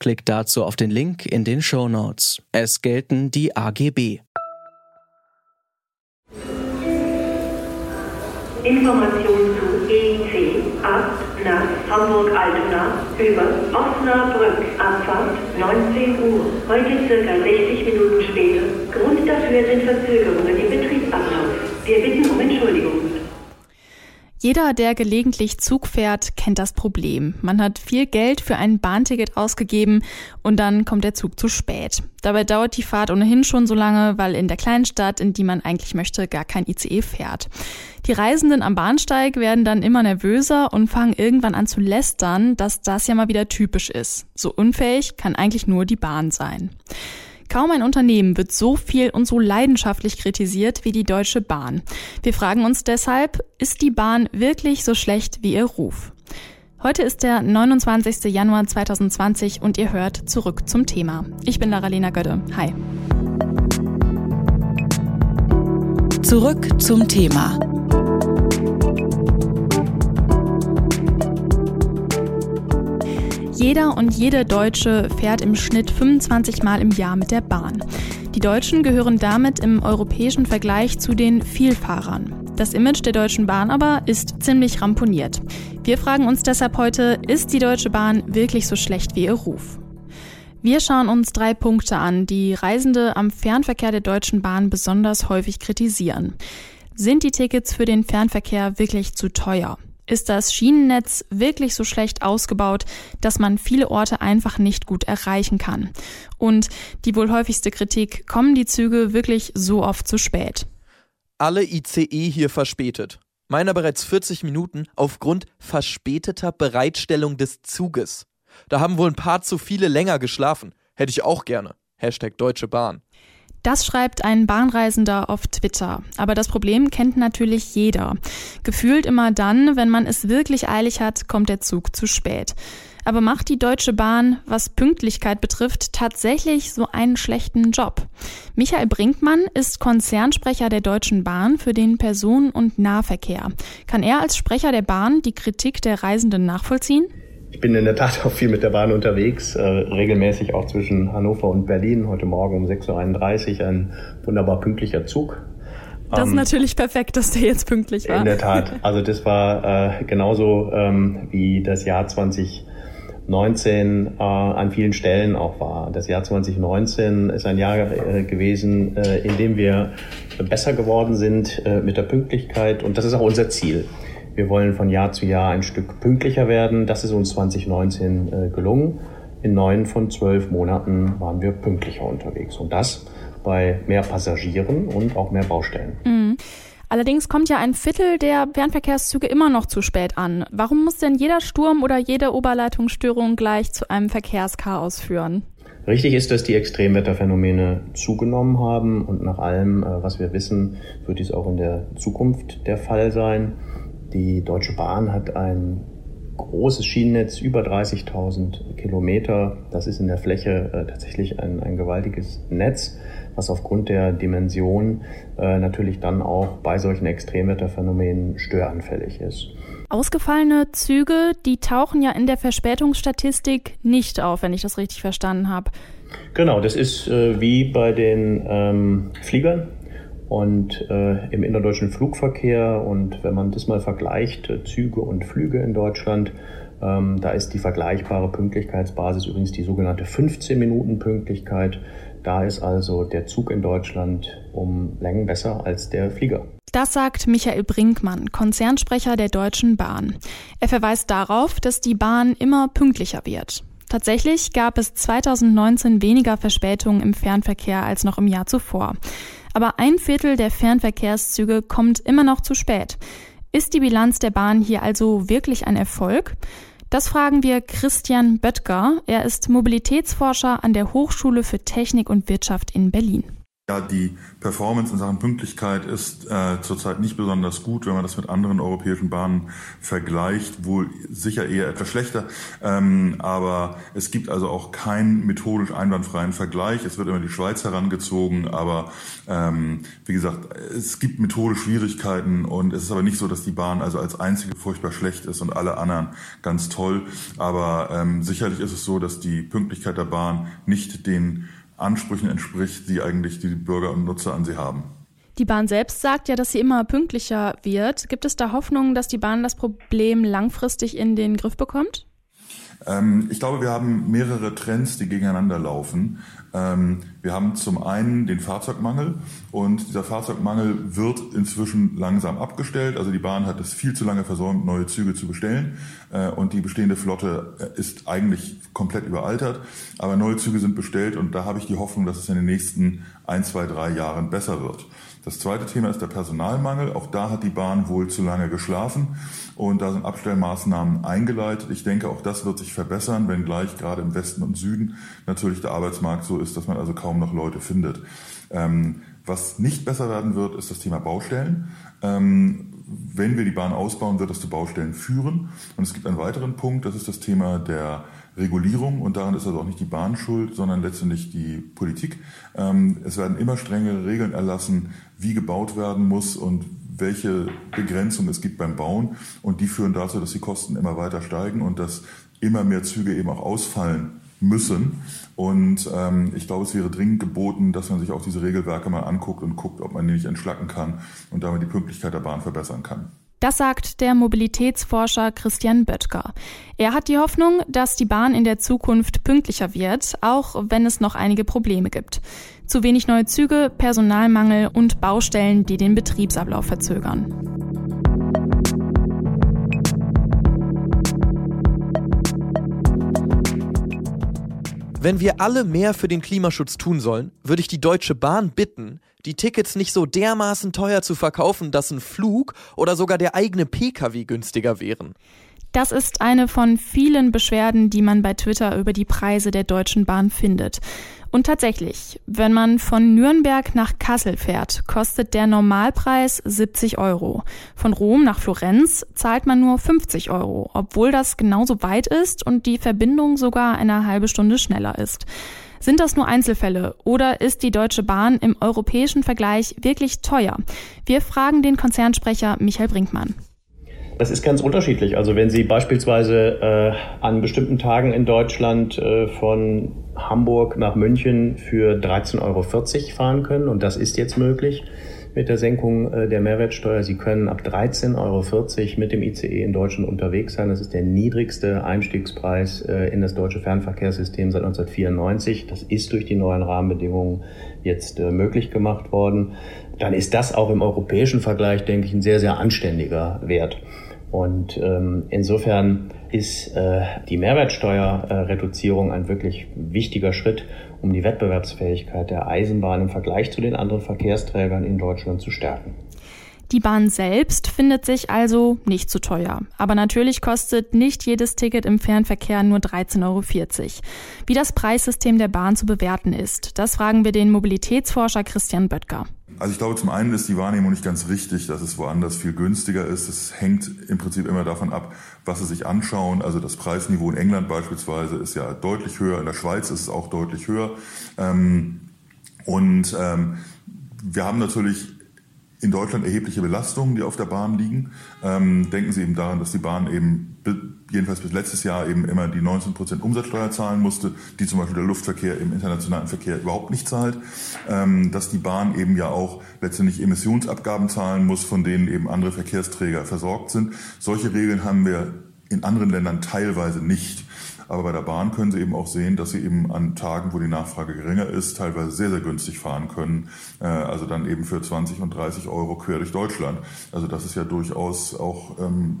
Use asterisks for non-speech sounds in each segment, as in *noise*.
Klickt dazu auf den Link in den Show Notes. Es gelten die AGB. Information zu EIC 8 nach Hamburg-Altona über Osnabrück. Abfahrt 19 Uhr. Heute circa 60 Minuten später. Grund dafür sind Verzögerungen im Betriebsablauf. Wir bitten um Entschuldigung. Jeder, der gelegentlich Zug fährt, kennt das Problem. Man hat viel Geld für ein Bahnticket ausgegeben und dann kommt der Zug zu spät. Dabei dauert die Fahrt ohnehin schon so lange, weil in der kleinen Stadt, in die man eigentlich möchte, gar kein ICE fährt. Die Reisenden am Bahnsteig werden dann immer nervöser und fangen irgendwann an zu lästern, dass das ja mal wieder typisch ist. So unfähig kann eigentlich nur die Bahn sein. Kaum ein Unternehmen wird so viel und so leidenschaftlich kritisiert wie die Deutsche Bahn. Wir fragen uns deshalb, ist die Bahn wirklich so schlecht wie ihr Ruf? Heute ist der 29. Januar 2020 und ihr hört zurück zum Thema. Ich bin Lara-Lena Götte. Hi. Zurück zum Thema. Jeder und jede Deutsche fährt im Schnitt 25 Mal im Jahr mit der Bahn. Die Deutschen gehören damit im europäischen Vergleich zu den Vielfahrern. Das Image der Deutschen Bahn aber ist ziemlich ramponiert. Wir fragen uns deshalb heute, ist die Deutsche Bahn wirklich so schlecht wie ihr Ruf? Wir schauen uns drei Punkte an, die Reisende am Fernverkehr der Deutschen Bahn besonders häufig kritisieren. Sind die Tickets für den Fernverkehr wirklich zu teuer? Ist das Schienennetz wirklich so schlecht ausgebaut, dass man viele Orte einfach nicht gut erreichen kann? Und die wohl häufigste Kritik, kommen die Züge wirklich so oft zu spät? Alle ICE hier verspätet. Meiner bereits 40 Minuten aufgrund verspäteter Bereitstellung des Zuges. Da haben wohl ein paar zu viele länger geschlafen. Hätte ich auch gerne. Hashtag Deutsche Bahn. Das schreibt ein Bahnreisender auf Twitter. Aber das Problem kennt natürlich jeder. Gefühlt immer dann, wenn man es wirklich eilig hat, kommt der Zug zu spät. Aber macht die Deutsche Bahn, was Pünktlichkeit betrifft, tatsächlich so einen schlechten Job? Michael Brinkmann ist Konzernsprecher der Deutschen Bahn für den Personen- und Nahverkehr. Kann er als Sprecher der Bahn die Kritik der Reisenden nachvollziehen? Ich bin in der Tat auch viel mit der Bahn unterwegs, äh, regelmäßig auch zwischen Hannover und Berlin. Heute Morgen um 6.31 Uhr ein wunderbar pünktlicher Zug. Das ist ähm, natürlich perfekt, dass der jetzt pünktlich war. In der Tat. *laughs* Also das war äh, genauso ähm, wie das Jahr 2019 äh, an vielen Stellen auch war. Das Jahr 2019 ist ein Jahr äh, gewesen, äh, in dem wir besser geworden sind äh, mit der Pünktlichkeit und das ist auch unser Ziel. Wir wollen von Jahr zu Jahr ein Stück pünktlicher werden. Das ist uns 2019 äh, gelungen. In neun von zwölf Monaten waren wir pünktlicher unterwegs. Und das bei mehr Passagieren und auch mehr Baustellen. Mhm. Allerdings kommt ja ein Viertel der Fernverkehrszüge immer noch zu spät an. Warum muss denn jeder Sturm oder jede Oberleitungsstörung gleich zu einem Verkehrschaos führen? Richtig ist, dass die Extremwetterphänomene zugenommen haben und nach allem, äh, was wir wissen, wird dies auch in der Zukunft der Fall sein. Die Deutsche Bahn hat ein großes Schienennetz, über 30.000 Kilometer. Das ist in der Fläche äh, tatsächlich ein, ein gewaltiges Netz, was aufgrund der Dimension äh, natürlich dann auch bei solchen Extremwetterphänomenen störanfällig ist. Ausgefallene Züge, die tauchen ja in der Verspätungsstatistik nicht auf, wenn ich das richtig verstanden habe. Genau, das ist äh, wie bei den ähm, Fliegern. Und äh, im innerdeutschen Flugverkehr und wenn man das mal vergleicht, äh, Züge und Flüge in Deutschland, ähm, da ist die vergleichbare Pünktlichkeitsbasis übrigens die sogenannte 15 Minuten Pünktlichkeit. Da ist also der Zug in Deutschland um Längen besser als der Flieger. Das sagt Michael Brinkmann, Konzernsprecher der Deutschen Bahn. Er verweist darauf, dass die Bahn immer pünktlicher wird. Tatsächlich gab es 2019 weniger Verspätungen im Fernverkehr als noch im Jahr zuvor aber ein Viertel der Fernverkehrszüge kommt immer noch zu spät. Ist die Bilanz der Bahn hier also wirklich ein Erfolg? Das fragen wir Christian Böttger. Er ist Mobilitätsforscher an der Hochschule für Technik und Wirtschaft in Berlin. Ja, die Performance in Sachen Pünktlichkeit ist äh, zurzeit nicht besonders gut, wenn man das mit anderen europäischen Bahnen vergleicht. Wohl sicher eher etwas schlechter. Ähm, aber es gibt also auch keinen methodisch einwandfreien Vergleich. Es wird immer die Schweiz herangezogen, aber ähm, wie gesagt, es gibt methodisch Schwierigkeiten und es ist aber nicht so, dass die Bahn also als einzige furchtbar schlecht ist und alle anderen ganz toll. Aber ähm, sicherlich ist es so, dass die Pünktlichkeit der Bahn nicht den Ansprüchen entspricht, die eigentlich die Bürger und Nutzer an sie haben. Die Bahn selbst sagt ja, dass sie immer pünktlicher wird. Gibt es da Hoffnung, dass die Bahn das Problem langfristig in den Griff bekommt? Ähm, ich glaube, wir haben mehrere Trends, die gegeneinander laufen. Ähm, wir haben zum einen den Fahrzeugmangel und dieser Fahrzeugmangel wird inzwischen langsam abgestellt. Also die Bahn hat es viel zu lange versäumt, neue Züge zu bestellen äh, und die bestehende Flotte äh, ist eigentlich komplett überaltert. Aber neue Züge sind bestellt und da habe ich die Hoffnung, dass es in den nächsten ein, zwei, drei Jahren besser wird. Das zweite Thema ist der Personalmangel. Auch da hat die Bahn wohl zu lange geschlafen und da sind Abstellmaßnahmen eingeleitet. Ich denke, auch das wird sich verbessern, wenngleich gerade im Westen und Süden natürlich der Arbeitsmarkt so ist, dass man also kaum noch Leute findet. Ähm, was nicht besser werden wird, ist das Thema Baustellen. Ähm, wenn wir die Bahn ausbauen, wird das zu Baustellen führen. Und es gibt einen weiteren Punkt, das ist das Thema der Regulierung und daran ist also auch nicht die Bahn schuld, sondern letztendlich die Politik. Ähm, es werden immer strengere Regeln erlassen, wie gebaut werden muss und welche Begrenzung es gibt beim Bauen und die führen dazu, dass die Kosten immer weiter steigen und dass immer mehr Züge eben auch ausfallen müssen. Und ähm, ich glaube, es wäre dringend geboten, dass man sich auch diese Regelwerke mal anguckt und guckt, ob man die nicht entschlacken kann und damit die Pünktlichkeit der Bahn verbessern kann. Das sagt der Mobilitätsforscher Christian Böttger. Er hat die Hoffnung, dass die Bahn in der Zukunft pünktlicher wird, auch wenn es noch einige Probleme gibt. Zu wenig neue Züge, Personalmangel und Baustellen, die den Betriebsablauf verzögern. Wenn wir alle mehr für den Klimaschutz tun sollen, würde ich die Deutsche Bahn bitten, die Tickets nicht so dermaßen teuer zu verkaufen, dass ein Flug oder sogar der eigene Pkw günstiger wären. Das ist eine von vielen Beschwerden, die man bei Twitter über die Preise der Deutschen Bahn findet. Und tatsächlich, wenn man von Nürnberg nach Kassel fährt, kostet der Normalpreis 70 Euro. Von Rom nach Florenz zahlt man nur 50 Euro, obwohl das genauso weit ist und die Verbindung sogar eine halbe Stunde schneller ist. Sind das nur Einzelfälle oder ist die Deutsche Bahn im europäischen Vergleich wirklich teuer? Wir fragen den Konzernsprecher Michael Brinkmann. Das ist ganz unterschiedlich. Also wenn Sie beispielsweise äh, an bestimmten Tagen in Deutschland äh, von Hamburg nach München für 13,40 Euro fahren können, und das ist jetzt möglich, mit der Senkung äh, der Mehrwertsteuer. Sie können ab 13,40 Euro mit dem ICE in Deutschland unterwegs sein. Das ist der niedrigste Einstiegspreis äh, in das deutsche Fernverkehrssystem seit 1994. Das ist durch die neuen Rahmenbedingungen jetzt äh, möglich gemacht worden. Dann ist das auch im europäischen Vergleich, denke ich, ein sehr, sehr anständiger Wert. Und ähm, insofern ist äh, die Mehrwertsteuerreduzierung ein wirklich wichtiger Schritt, um die Wettbewerbsfähigkeit der Eisenbahn im Vergleich zu den anderen Verkehrsträgern in Deutschland zu stärken. Die Bahn selbst findet sich also nicht zu teuer. Aber natürlich kostet nicht jedes Ticket im Fernverkehr nur 13,40 Euro. Wie das Preissystem der Bahn zu bewerten ist, das fragen wir den Mobilitätsforscher Christian Böttger. Also ich glaube, zum einen ist die Wahrnehmung nicht ganz richtig, dass es woanders viel günstiger ist. Es hängt im Prinzip immer davon ab, was Sie sich anschauen. Also das Preisniveau in England beispielsweise ist ja deutlich höher, in der Schweiz ist es auch deutlich höher. Ähm, und ähm, wir haben natürlich in Deutschland erhebliche Belastungen, die auf der Bahn liegen. Ähm, denken Sie eben daran, dass die Bahn eben jedenfalls bis letztes Jahr eben immer die 19 Prozent Umsatzsteuer zahlen musste, die zum Beispiel der Luftverkehr im internationalen Verkehr überhaupt nicht zahlt. Ähm, dass die Bahn eben ja auch letztendlich Emissionsabgaben zahlen muss, von denen eben andere Verkehrsträger versorgt sind. Solche Regeln haben wir in anderen Ländern teilweise nicht. Aber bei der Bahn können Sie eben auch sehen, dass Sie eben an Tagen, wo die Nachfrage geringer ist, teilweise sehr, sehr günstig fahren können. Äh, also dann eben für 20 und 30 Euro quer durch Deutschland. Also das ist ja durchaus auch ähm,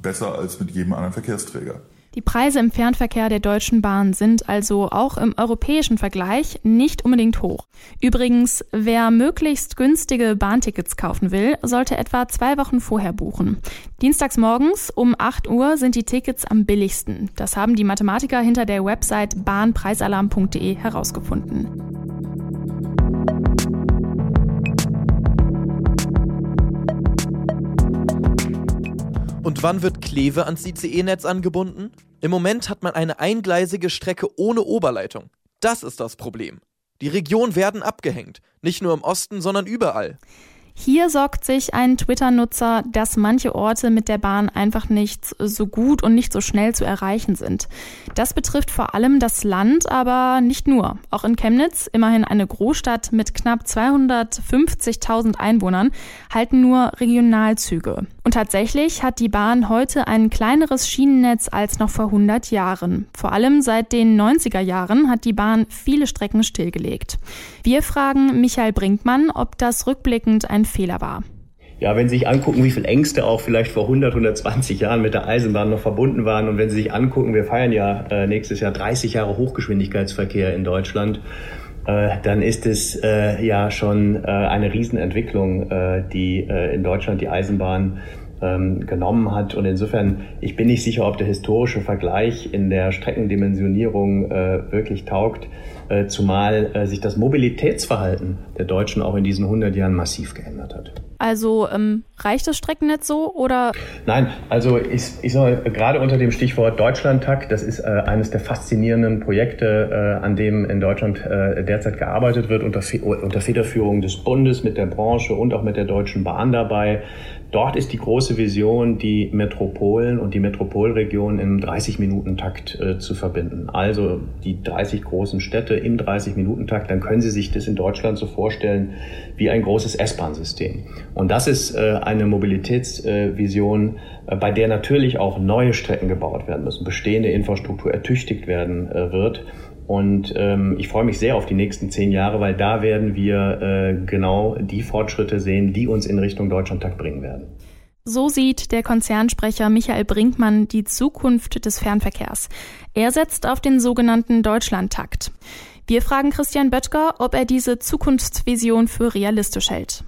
besser als mit jedem anderen Verkehrsträger. Die Preise im Fernverkehr der Deutschen Bahn sind also auch im europäischen Vergleich nicht unbedingt hoch. Übrigens, wer möglichst günstige Bahntickets kaufen will, sollte etwa zwei Wochen vorher buchen. Dienstags morgens um 8 Uhr sind die Tickets am billigsten. Das haben die Mathematiker hinter der Website bahnpreisalarm.de herausgefunden. Und wann wird Kleve ans ICE-Netz angebunden? Im Moment hat man eine eingleisige Strecke ohne Oberleitung. Das ist das Problem. Die Regionen werden abgehängt, nicht nur im Osten, sondern überall. Hier sorgt sich ein Twitter-Nutzer, dass manche Orte mit der Bahn einfach nicht so gut und nicht so schnell zu erreichen sind. Das betrifft vor allem das Land, aber nicht nur. Auch in Chemnitz, immerhin eine Großstadt mit knapp 250.000 Einwohnern, halten nur Regionalzüge. Und tatsächlich hat die Bahn heute ein kleineres Schienennetz als noch vor 100 Jahren. Vor allem seit den 90er Jahren hat die Bahn viele Strecken stillgelegt. Wir fragen Michael Brinkmann, ob das rückblickend ein Fehler war. Ja, wenn Sie sich angucken, wie viele Ängste auch vielleicht vor 100, 120 Jahren mit der Eisenbahn noch verbunden waren und wenn Sie sich angucken, wir feiern ja äh, nächstes Jahr 30 Jahre Hochgeschwindigkeitsverkehr in Deutschland, äh, dann ist es äh, ja schon äh, eine Riesenentwicklung, äh, die äh, in Deutschland die Eisenbahn ähm, genommen hat. Und insofern, ich bin nicht sicher, ob der historische Vergleich in der Streckendimensionierung äh, wirklich taugt, äh, zumal äh, sich das Mobilitätsverhalten der Deutschen auch in diesen 100 Jahren massiv geändert hat. Also ähm, reicht das Streckennetz so oder? Nein, also ich, ich sage gerade unter dem Stichwort Deutschlandtakt, das ist äh, eines der faszinierenden Projekte, äh, an dem in Deutschland äh, derzeit gearbeitet wird, unter, unter Federführung des Bundes mit der Branche und auch mit der Deutschen Bahn dabei. Dort ist die große Vision, die Metropolen und die Metropolregionen im 30-Minuten-Takt äh, zu verbinden. Also die 30 großen Städte im 30-Minuten-Takt, dann können Sie sich das in Deutschland so vorstellen wie ein großes S-Bahn-System. Und das ist äh, eine Mobilitätsvision, äh, bei der natürlich auch neue Strecken gebaut werden müssen, bestehende Infrastruktur ertüchtigt werden äh, wird. Und ähm, ich freue mich sehr auf die nächsten zehn Jahre, weil da werden wir äh, genau die Fortschritte sehen, die uns in Richtung Deutschlandtakt bringen werden. So sieht der Konzernsprecher Michael Brinkmann die Zukunft des Fernverkehrs. Er setzt auf den sogenannten Deutschlandtakt. Wir fragen Christian Böttger, ob er diese Zukunftsvision für realistisch hält.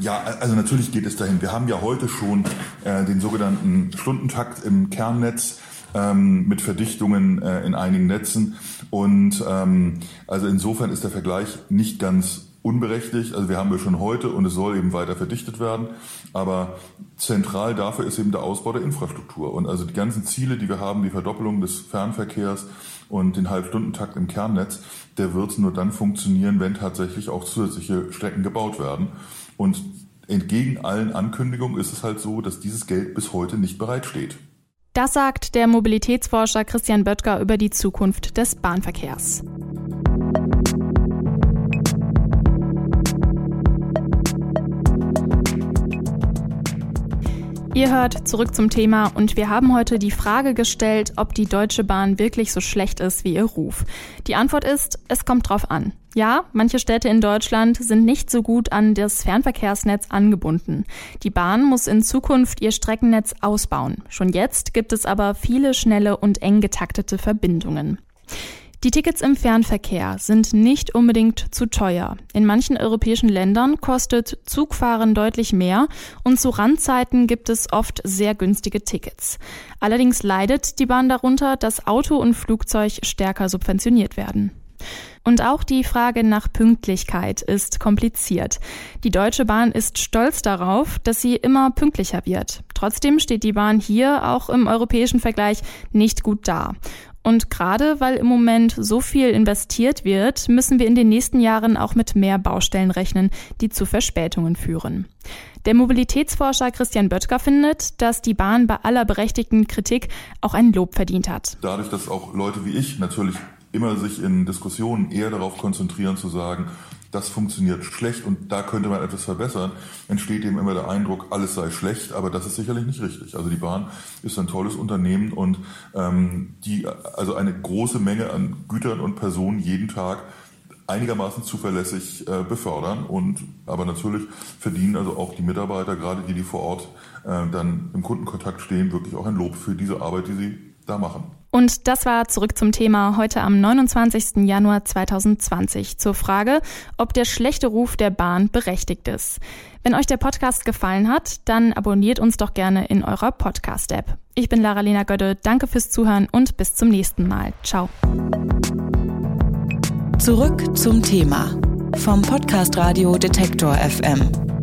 Ja, also natürlich geht es dahin. Wir haben ja heute schon äh, den sogenannten Stundentakt im Kernnetz ähm, mit Verdichtungen äh, in einigen Netzen. Und ähm, also insofern ist der Vergleich nicht ganz unberechtigt. Also wir haben wir schon heute und es soll eben weiter verdichtet werden. Aber zentral dafür ist eben der Ausbau der Infrastruktur. Und also die ganzen Ziele, die wir haben, die Verdoppelung des Fernverkehrs und den Halbstundentakt im Kernnetz, der wird nur dann funktionieren, wenn tatsächlich auch zusätzliche Strecken gebaut werden. Und entgegen allen Ankündigungen ist es halt so, dass dieses Geld bis heute nicht bereitsteht. Das sagt der Mobilitätsforscher Christian Böttger über die Zukunft des Bahnverkehrs. Ihr hört zurück zum Thema und wir haben heute die Frage gestellt, ob die Deutsche Bahn wirklich so schlecht ist wie ihr Ruf. Die Antwort ist, es kommt drauf an. Ja, manche Städte in Deutschland sind nicht so gut an das Fernverkehrsnetz angebunden. Die Bahn muss in Zukunft ihr Streckennetz ausbauen. Schon jetzt gibt es aber viele schnelle und eng getaktete Verbindungen. Die Tickets im Fernverkehr sind nicht unbedingt zu teuer. In manchen europäischen Ländern kostet Zugfahren deutlich mehr und zu Randzeiten gibt es oft sehr günstige Tickets. Allerdings leidet die Bahn darunter, dass Auto und Flugzeug stärker subventioniert werden. Und auch die Frage nach Pünktlichkeit ist kompliziert. Die Deutsche Bahn ist stolz darauf, dass sie immer pünktlicher wird. Trotzdem steht die Bahn hier auch im europäischen Vergleich nicht gut da. Und gerade weil im Moment so viel investiert wird, müssen wir in den nächsten Jahren auch mit mehr Baustellen rechnen, die zu Verspätungen führen. Der Mobilitätsforscher Christian Böttger findet, dass die Bahn bei aller berechtigten Kritik auch ein Lob verdient hat. Dadurch, dass auch Leute wie ich natürlich immer sich in Diskussionen eher darauf konzentrieren zu sagen, das funktioniert schlecht und da könnte man etwas verbessern, entsteht eben immer der Eindruck, alles sei schlecht, aber das ist sicherlich nicht richtig. Also die Bahn ist ein tolles Unternehmen und ähm, die also eine große Menge an Gütern und Personen jeden Tag einigermaßen zuverlässig äh, befördern und aber natürlich verdienen also auch die Mitarbeiter, gerade die, die vor Ort äh, dann im Kundenkontakt stehen, wirklich auch ein Lob für diese Arbeit, die sie da machen. Und das war zurück zum Thema heute am 29. Januar 2020 zur Frage, ob der schlechte Ruf der Bahn berechtigt ist. Wenn euch der Podcast gefallen hat, dann abonniert uns doch gerne in eurer Podcast-App. Ich bin Lara-Lena Gödde, danke fürs Zuhören und bis zum nächsten Mal. Ciao. Zurück zum Thema vom Podcast Radio Detektor FM.